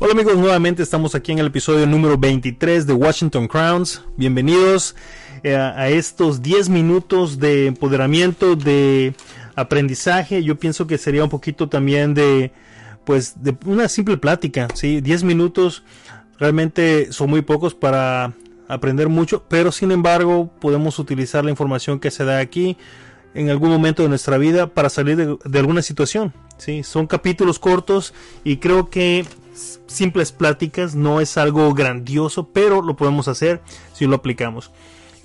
Hola amigos, nuevamente estamos aquí en el episodio número 23 de Washington Crowns. Bienvenidos eh, a estos 10 minutos de empoderamiento, de aprendizaje. Yo pienso que sería un poquito también de, pues, de una simple plática. ¿sí? 10 minutos realmente son muy pocos para aprender mucho, pero sin embargo podemos utilizar la información que se da aquí en algún momento de nuestra vida para salir de, de alguna situación. ¿sí? Son capítulos cortos y creo que simples pláticas, no es algo grandioso, pero lo podemos hacer si lo aplicamos.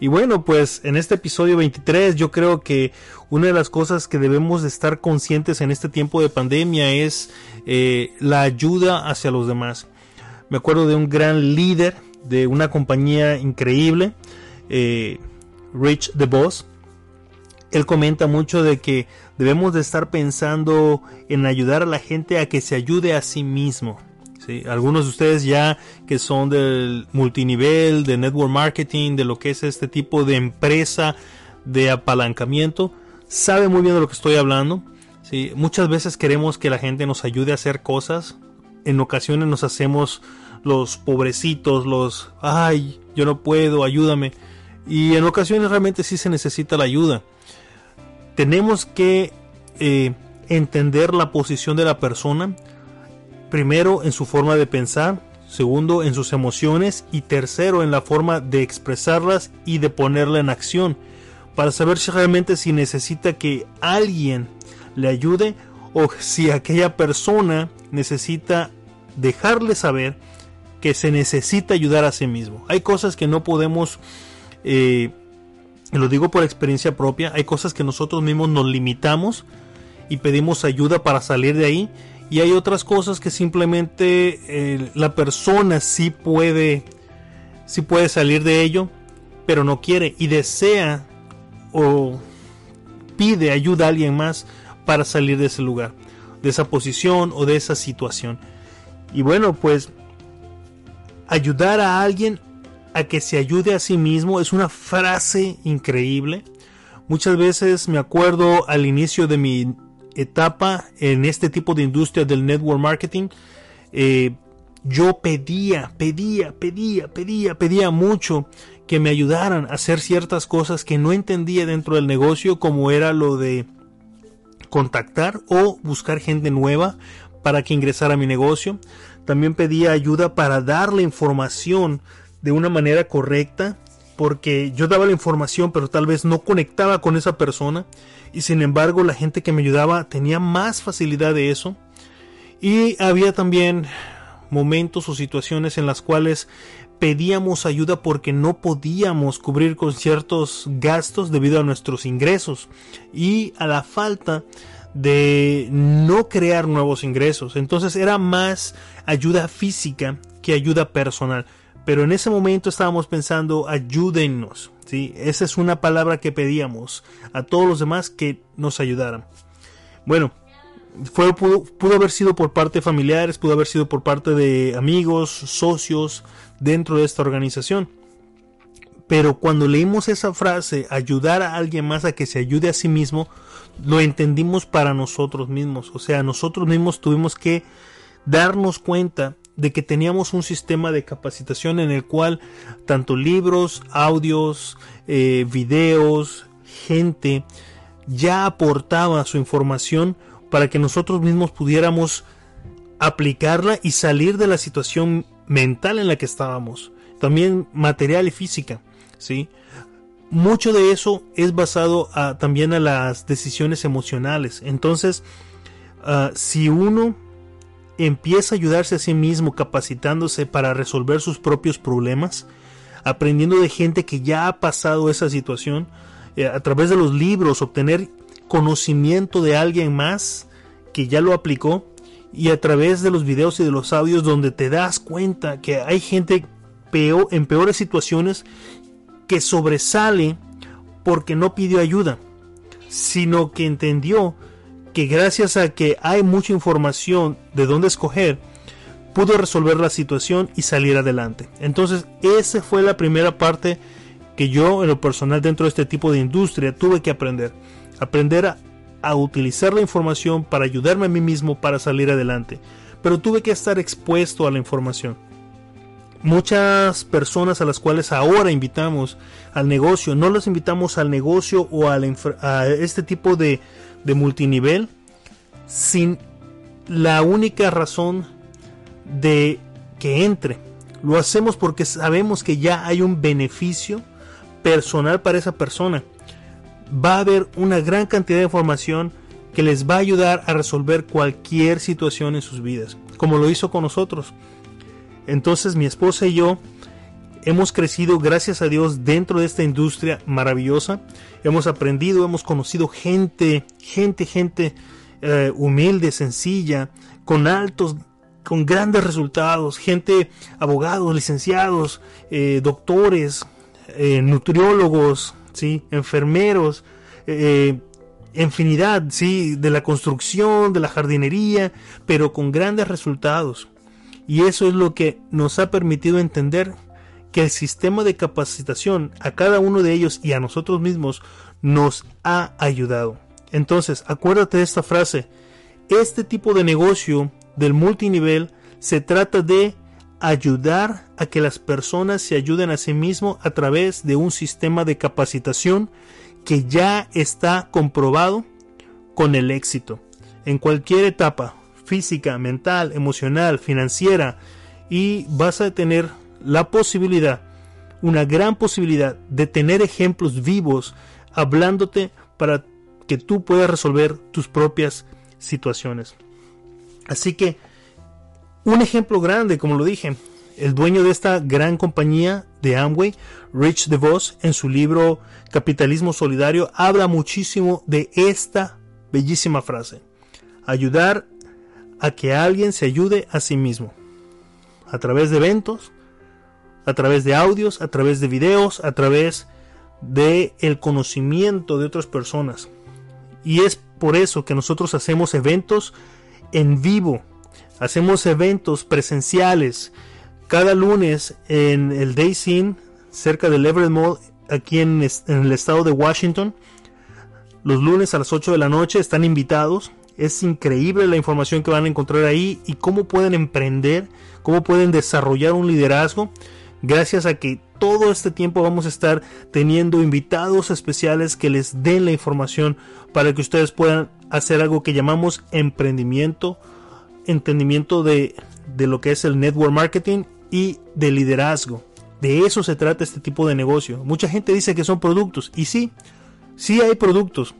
Y bueno, pues en este episodio 23 yo creo que una de las cosas que debemos de estar conscientes en este tiempo de pandemia es eh, la ayuda hacia los demás. Me acuerdo de un gran líder de una compañía increíble, eh, Rich DeVos. Él comenta mucho de que debemos de estar pensando en ayudar a la gente a que se ayude a sí mismo. Algunos de ustedes ya que son del multinivel, de network marketing, de lo que es este tipo de empresa de apalancamiento, saben muy bien de lo que estoy hablando. ¿sí? Muchas veces queremos que la gente nos ayude a hacer cosas. En ocasiones nos hacemos los pobrecitos, los, ay, yo no puedo, ayúdame. Y en ocasiones realmente sí se necesita la ayuda. Tenemos que eh, entender la posición de la persona primero en su forma de pensar, segundo en sus emociones. Y tercero en la forma de expresarlas y de ponerla en acción. Para saber si realmente si necesita que alguien le ayude o si aquella persona necesita dejarle saber que se necesita ayudar a sí mismo. Hay cosas que no podemos, eh, lo digo por experiencia propia, hay cosas que nosotros mismos nos limitamos y pedimos ayuda para salir de ahí y hay otras cosas que simplemente eh, la persona sí puede, sí puede salir de ello, pero no quiere y desea o pide ayuda a alguien más para salir de ese lugar, de esa posición o de esa situación. Y bueno, pues ayudar a alguien a que se ayude a sí mismo es una frase increíble. Muchas veces me acuerdo al inicio de mi etapa en este tipo de industria del network marketing, eh, yo pedía, pedía, pedía, pedía, pedía mucho que me ayudaran a hacer ciertas cosas que no entendía dentro del negocio, como era lo de contactar o buscar gente nueva para que ingresara a mi negocio. También pedía ayuda para dar la información de una manera correcta, porque yo daba la información, pero tal vez no conectaba con esa persona y sin embargo la gente que me ayudaba tenía más facilidad de eso y había también momentos o situaciones en las cuales pedíamos ayuda porque no podíamos cubrir con ciertos gastos debido a nuestros ingresos y a la falta de no crear nuevos ingresos. Entonces era más ayuda física que ayuda personal. Pero en ese momento estábamos pensando ayúdennos. Esa es una palabra que pedíamos a todos los demás que nos ayudaran. Bueno, fue, pudo, haber sido por parte de familiares, pudo haber sido por parte de amigos, socios dentro de esta organización. Pero cuando leímos esa frase, ayudar a alguien más a que se ayude a sí mismo, lo entendimos para nosotros mismos. O sea, nosotros mismos tuvimos que darnos cuenta de que teníamos un sistema de capacitación en el cual tanto libros, audios, eh, videos, gente ya aportaba su información para que nosotros mismos pudiéramos aplicarla y salir de la situación mental en la que estábamos, también material y física, ¿sí? Mucho de eso es basado también a las decisiones emocionales. Entonces, ah, si uno empieza a ayudarse a sí mismo capacitándose para resolver sus propios problemas, aprendiendo de gente que ya ha pasado esa situación, eh, a través de los libros, obtener conocimiento de alguien más que ya lo aplicó y a través de los videos y de los audios donde te das cuenta que hay gente peor, en peores situaciones que sobresale porque no pidió ayuda, sino que entendió que gracias a que hay mucha información de dónde escoger, pudo resolver la situación y salir adelante. Entonces, esa fue la primera parte que yo en lo personal dentro de este tipo de industria tuve que aprender. Aprender a, a utilizar la información para ayudarme a mí mismo para salir adelante. Pero tuve que estar expuesto a la información. Muchas personas a las cuales ahora invitamos al negocio, no las invitamos al negocio o a, este tipo de, de multinivel sin la única razón de que entre. Lo hacemos porque sabemos que ya hay un beneficio personal para esa persona va a haber una gran cantidad de información que les va a ayudar a resolver cualquier situación en sus vidas, como lo hizo con nosotros. Entonces mi esposa y yo hemos crecido, gracias a Dios, dentro de esta industria maravillosa. Hemos aprendido, hemos conocido gente, gente, gente eh, humilde, sencilla, con altos, con grandes resultados, gente, abogados, licenciados, eh, doctores, eh, nutriólogos, enfermeros, eh, infinidad ¿sí? de la construcción, de la jardinería, pero con grandes resultados. Y eso es lo que nos ha permitido entender que el sistema de capacitación a cada uno de ellos y a nosotros mismos nos ha ayudado. Entonces, acuérdate de esta frase. Este tipo de negocio del multinivel se trata de ayudar a que las personas se ayuden a sí mismos a través de un sistema de capacitación que ya está comprobado con el éxito. En cualquier etapa, física, mental, emocional, financiera, y vas a tener la posibilidad, una gran posibilidad de tener ejemplos vivos hablándote para que tú puedas resolver tus propias situaciones. Así que un ejemplo grande, como lo dije, el dueño de esta gran compañía de Amway, Rich DeVos, en su libro Capitalismo Solidario, habla muchísimo de esta bellísima frase. Ayudar a que alguien se ayude a sí mismo. A través de eventos, a través de audios, a través de videos, a través de el conocimiento de otras personas. Y es por eso que nosotros hacemos eventos en vivo Hacemos eventos presenciales cada lunes en el Day Scene, cerca del Everett Mall, aquí en, el estado de Washington. Los lunes a las 8 de la noche están invitados. Es increíble la información que van a encontrar ahí y cómo pueden emprender, cómo pueden desarrollar un liderazgo. Gracias a que todo este tiempo vamos a estar teniendo invitados especiales que les den la información para que ustedes puedan hacer algo que llamamos emprendimiento entendimiento de, lo que es el network marketing y de liderazgo. De eso se trata este tipo de negocio. Mucha gente dice que son productos y sí, sí hay productos,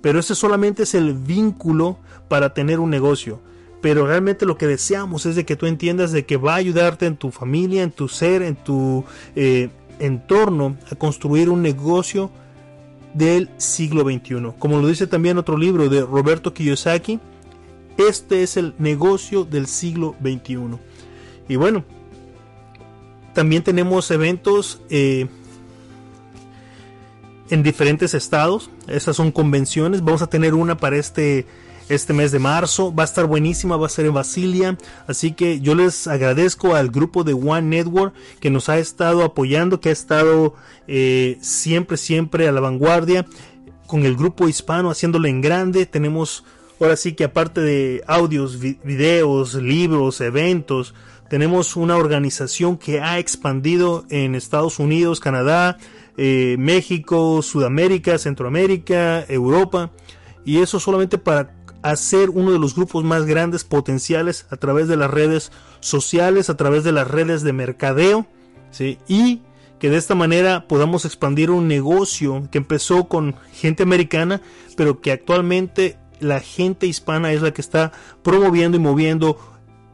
pero ese solamente es el vínculo para tener un negocio. Pero realmente lo que deseamos es de que tú entiendas de que va a ayudarte en tu familia, en tu ser, en tu eh, entorno a construir un negocio del siglo XXI. Como lo dice también otro libro de Roberto Kiyosaki, este es el negocio del siglo XXI. Y bueno, también tenemos eventos eh, en diferentes estados. Esas son convenciones. Vamos a tener una para este, este mes de marzo. Va a estar buenísima, va a ser en Basilia. Así que yo les agradezco al grupo de One Network que nos ha estado apoyando, que ha estado eh, siempre, siempre a la vanguardia. Con el grupo hispano haciéndolo en grande. Tenemos Ahora sí que aparte de audios, videos, libros, eventos, tenemos una organización que ha expandido en Estados Unidos, Canadá, eh, México, Sudamérica, Centroamérica, Europa. Y eso solamente para hacer uno de los grupos más grandes potenciales a través de las redes sociales, a través de las redes de mercadeo. ¿sí? Y que de esta manera podamos expandir un negocio que empezó con gente americana, pero que actualmente la gente hispana es la que está promoviendo y moviendo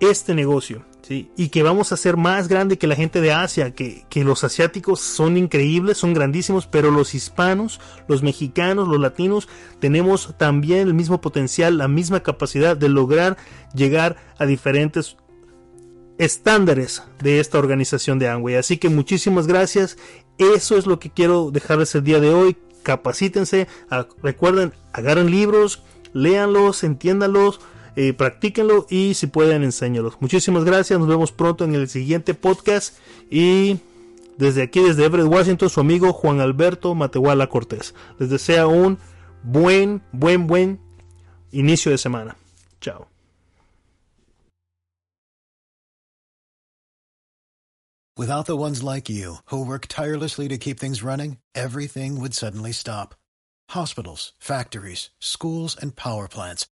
este negocio. Y que vamos a ser más grande que la gente de Asia, que, que los asiáticos son increíbles, son grandísimos, pero los hispanos, los mexicanos, los latinos, tenemos también el mismo potencial, la misma capacidad de lograr llegar a diferentes estándares de esta organización de Amway. Así que muchísimas gracias. Eso es lo que quiero dejarles el día de hoy. Capacítense, recuerden, agarren libros, léanlos, entiéndanlos eh, practíquenlo y si pueden enséñalos. Muchísimas gracias, nos vemos pronto en el siguiente podcast y desde aquí, desde Everett, Washington, su amigo Juan Alberto Matehuala Cortés. Les desea un buen, buen, buen inicio de semana. Chao. Without the ones like you, who work tirelessly to keep things running, everything would suddenly stop. Hospitals, factories, schools, and power plants.